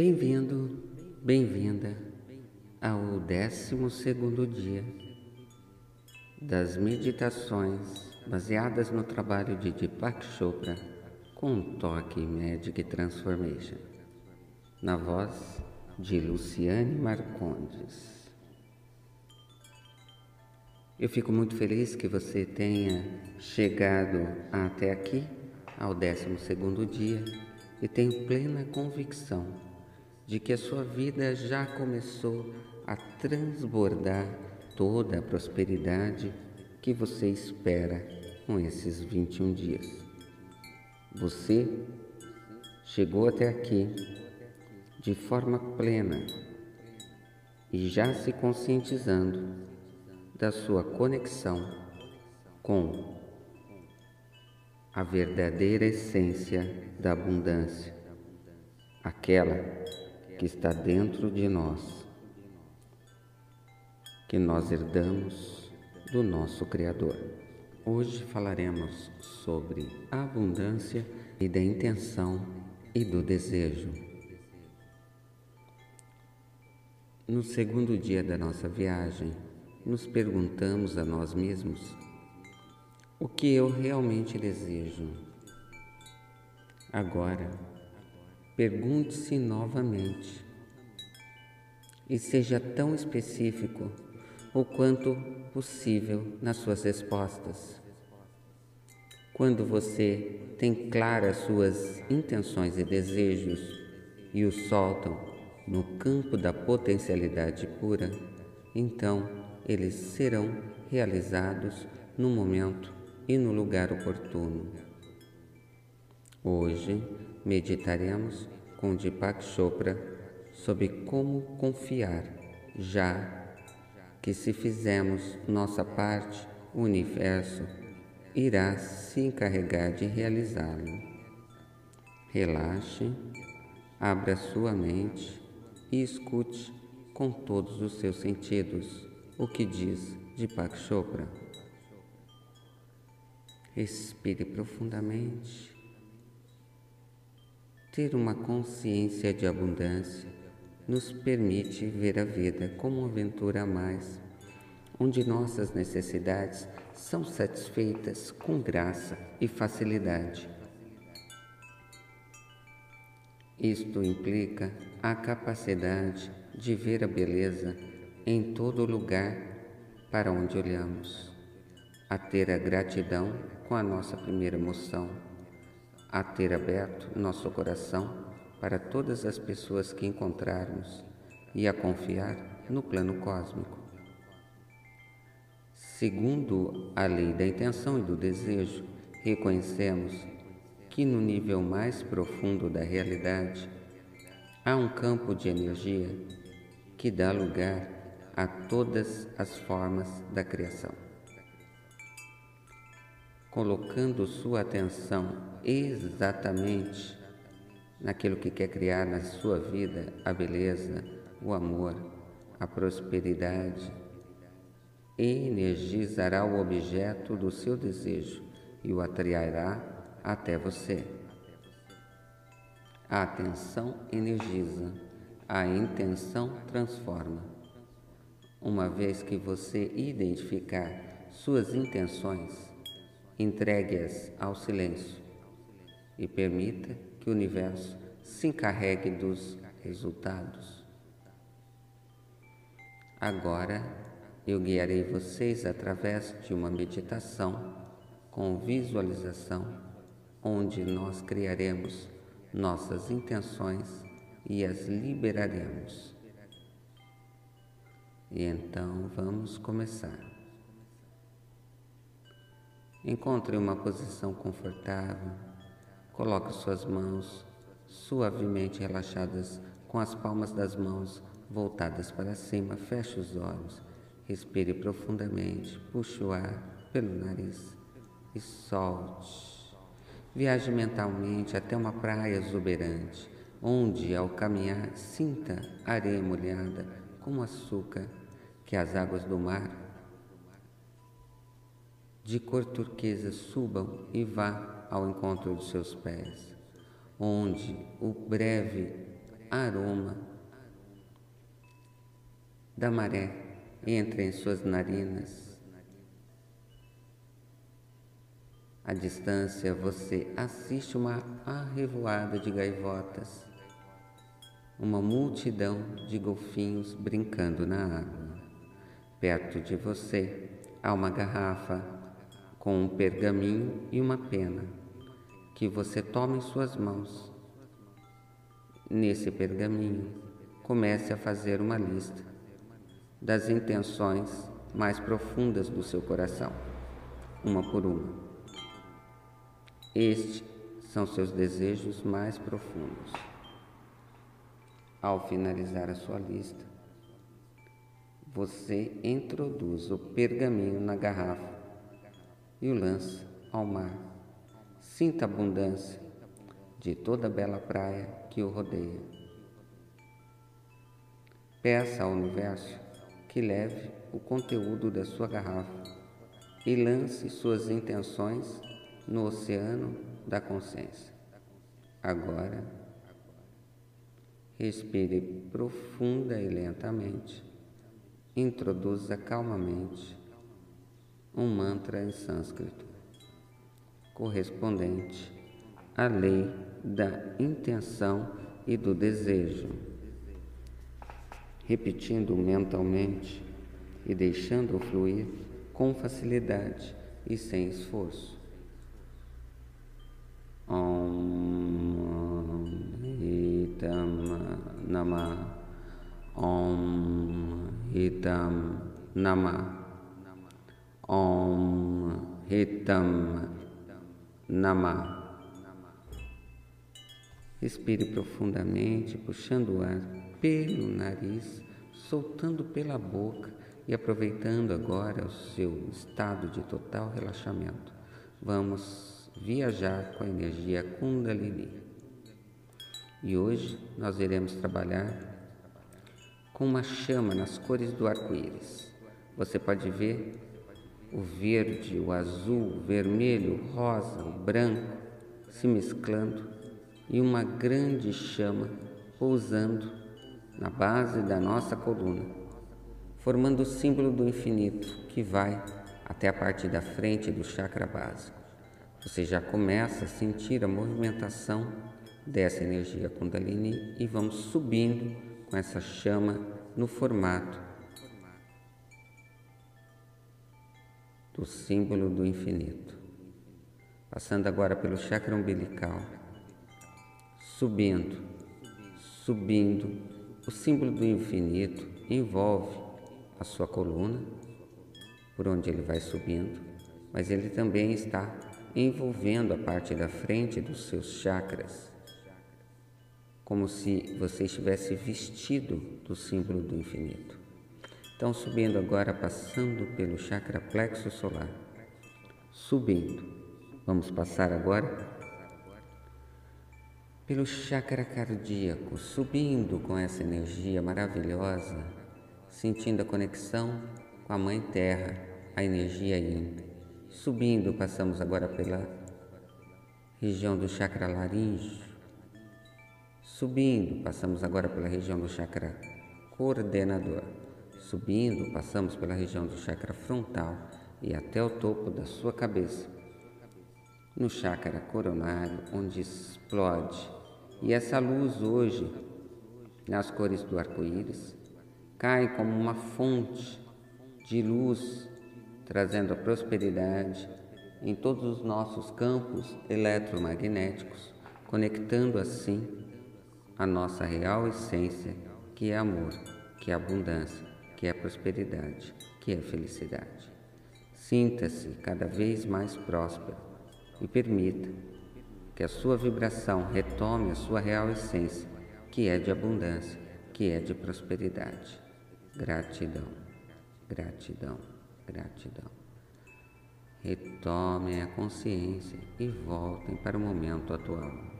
Bem-vindo, bem-vinda ao décimo segundo dia das meditações baseadas no trabalho de Deepak Chopra com toque Magic Transformation, na voz de Luciane Marcondes. Eu fico muito feliz que você tenha chegado até aqui, ao décimo segundo dia, e tenho plena convicção de que a sua vida já começou a transbordar toda a prosperidade que você espera com esses 21 dias. Você chegou até aqui de forma plena e já se conscientizando da sua conexão com a verdadeira essência da abundância, aquela que está dentro de nós, que nós herdamos do nosso Criador. Hoje falaremos sobre a abundância e da intenção e do desejo. No segundo dia da nossa viagem, nos perguntamos a nós mesmos o que eu realmente desejo. Agora, Pergunte-se novamente e seja tão específico o quanto possível nas suas respostas. Quando você tem claras suas intenções e desejos e os soltam no campo da potencialidade pura, então eles serão realizados no momento e no lugar oportuno. Hoje meditaremos com Deepak Chopra sobre como confiar, já que se fizermos nossa parte, o universo irá se encarregar de realizá-lo. Relaxe, abra sua mente e escute com todos os seus sentidos o que diz Deepak Chopra. Respire profundamente ter uma consciência de abundância nos permite ver a vida como uma aventura a mais, onde nossas necessidades são satisfeitas com graça e facilidade. Isto implica a capacidade de ver a beleza em todo lugar para onde olhamos, a ter a gratidão com a nossa primeira emoção a ter aberto nosso coração para todas as pessoas que encontrarmos e a confiar no plano cósmico. Segundo a lei da intenção e do desejo, reconhecemos que no nível mais profundo da realidade há um campo de energia que dá lugar a todas as formas da criação colocando sua atenção exatamente naquilo que quer criar na sua vida, a beleza, o amor, a prosperidade, energizará o objeto do seu desejo e o atrairá até você. A atenção energiza, a intenção transforma. Uma vez que você identificar suas intenções, entregue-as ao silêncio e permita que o universo se encarregue dos resultados. Agora eu guiarei vocês através de uma meditação com visualização, onde nós criaremos nossas intenções e as liberaremos. E então vamos começar. Encontre uma posição confortável. Coloque suas mãos suavemente relaxadas com as palmas das mãos voltadas para cima. Feche os olhos. Respire profundamente. Puxe o ar pelo nariz e solte. Viaje mentalmente até uma praia exuberante, onde, ao caminhar, sinta areia molhada como açúcar que as águas do mar de cor turquesa subam e vá ao encontro de seus pés, onde o breve aroma da maré entra em suas narinas. À distância, você assiste uma arrevoada de gaivotas, uma multidão de golfinhos brincando na água. Perto de você há uma garrafa com um pergaminho e uma pena que você toma em suas mãos. Nesse pergaminho, comece a fazer uma lista das intenções mais profundas do seu coração, uma por uma. Estes são seus desejos mais profundos. Ao finalizar a sua lista, você introduz o pergaminho na garrafa e o lança ao mar. Sinta a abundância de toda a bela praia que o rodeia. Peça ao universo que leve o conteúdo da sua garrafa e lance suas intenções no oceano da consciência. Agora, respire profunda e lentamente. Introduza calmamente um mantra em sânscrito, correspondente à lei da intenção e do desejo. Repetindo mentalmente e deixando-o fluir com facilidade e sem esforço. Om Hitam Nama Om Hitam Nama Om Hitam Nama Respire profundamente, puxando o ar pelo nariz, soltando pela boca e aproveitando agora o seu estado de total relaxamento. Vamos viajar com a energia Kundalini. E hoje nós iremos trabalhar com uma chama nas cores do arco-íris. Você pode ver o verde, o azul, o vermelho, o rosa, o branco se mesclando e uma grande chama pousando na base da nossa coluna, formando o símbolo do infinito que vai até a parte da frente do chakra básico. Você já começa a sentir a movimentação dessa energia Kundalini e vamos subindo com essa chama no formato do símbolo do infinito. Passando agora pelo chakra umbilical subindo, subindo. O símbolo do infinito envolve a sua coluna, por onde ele vai subindo, mas ele também está envolvendo a parte da frente dos seus chakras, como se você estivesse vestido do símbolo do infinito. Então, subindo agora, passando pelo chakra plexo solar, subindo. Vamos passar agora pelo chakra cardíaco, subindo com essa energia maravilhosa, sentindo a conexão com a Mãe Terra, a energia Yin. Subindo, passamos agora pela região do chakra laríngeo. Subindo, passamos agora pela região do chakra coordenador. Subindo, passamos pela região do chakra frontal e até o topo da sua cabeça. No chakra coronário, onde explode e essa luz hoje, nas cores do arco-íris, cai como uma fonte de luz, trazendo a prosperidade em todos os nossos campos eletromagnéticos, conectando assim a nossa real essência, que é amor, que é abundância, que é prosperidade, que é felicidade. Sinta-se cada vez mais próspero e permita que a sua vibração retome a sua real essência, que é de abundância, que é de prosperidade. Gratidão, gratidão, gratidão. Retomem a consciência e voltem para o momento atual.